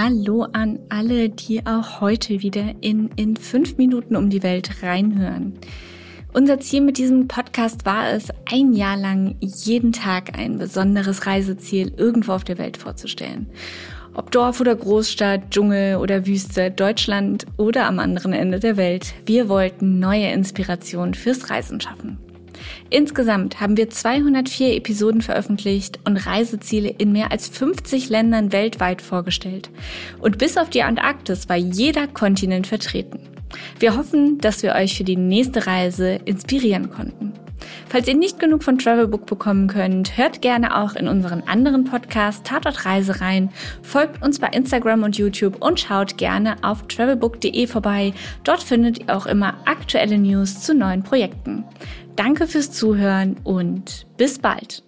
Hallo an alle, die auch heute wieder in, in fünf Minuten um die Welt reinhören. Unser Ziel mit diesem Podcast war es, ein Jahr lang jeden Tag ein besonderes Reiseziel irgendwo auf der Welt vorzustellen. Ob Dorf oder Großstadt, Dschungel oder Wüste, Deutschland oder am anderen Ende der Welt, wir wollten neue Inspirationen fürs Reisen schaffen. Insgesamt haben wir 204 Episoden veröffentlicht und Reiseziele in mehr als 50 Ländern weltweit vorgestellt. Und bis auf die Antarktis war jeder Kontinent vertreten. Wir hoffen, dass wir euch für die nächste Reise inspirieren konnten. Falls ihr nicht genug von Travelbook bekommen könnt, hört gerne auch in unseren anderen Podcast Tatort Reise rein, folgt uns bei Instagram und YouTube und schaut gerne auf travelbook.de vorbei. Dort findet ihr auch immer aktuelle News zu neuen Projekten. Danke fürs Zuhören und bis bald.